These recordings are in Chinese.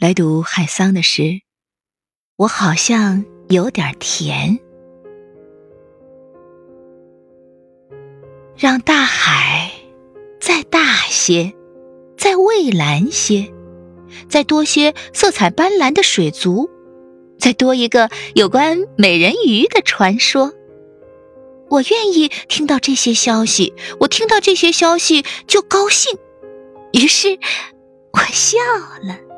来读海桑的诗，我好像有点甜。让大海再大些，再蔚蓝些，再多些色彩斑斓的水族，再多一个有关美人鱼的传说。我愿意听到这些消息，我听到这些消息就高兴，于是我笑了。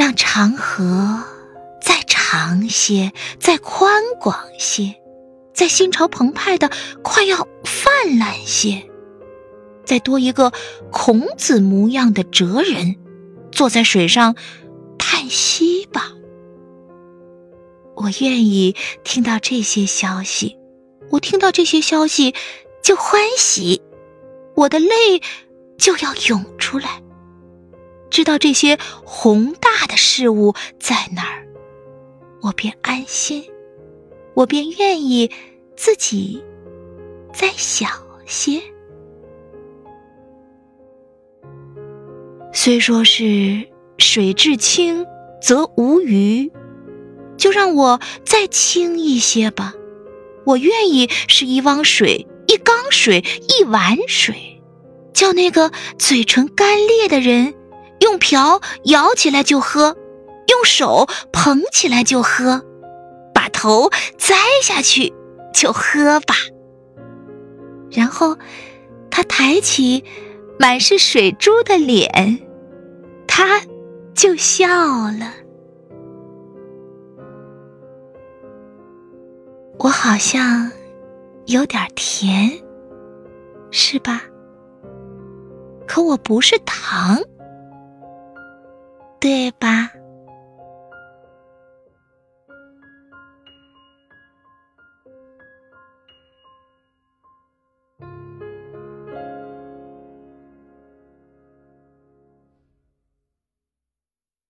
让长河再长些，再宽广些，再心潮澎湃的快要泛滥些，再多一个孔子模样的哲人坐在水上叹息吧。我愿意听到这些消息，我听到这些消息就欢喜，我的泪就要涌出来。知道这些宏大的事物在哪儿，我便安心，我便愿意自己再小些。虽说是水至清则无鱼，就让我再清一些吧。我愿意是一汪水、一缸水、一碗水，叫那个嘴唇干裂的人。用瓢舀起来就喝，用手捧起来就喝，把头栽下去就喝吧。然后他抬起满是水珠的脸，他就笑了。我好像有点甜，是吧？可我不是糖。对吧？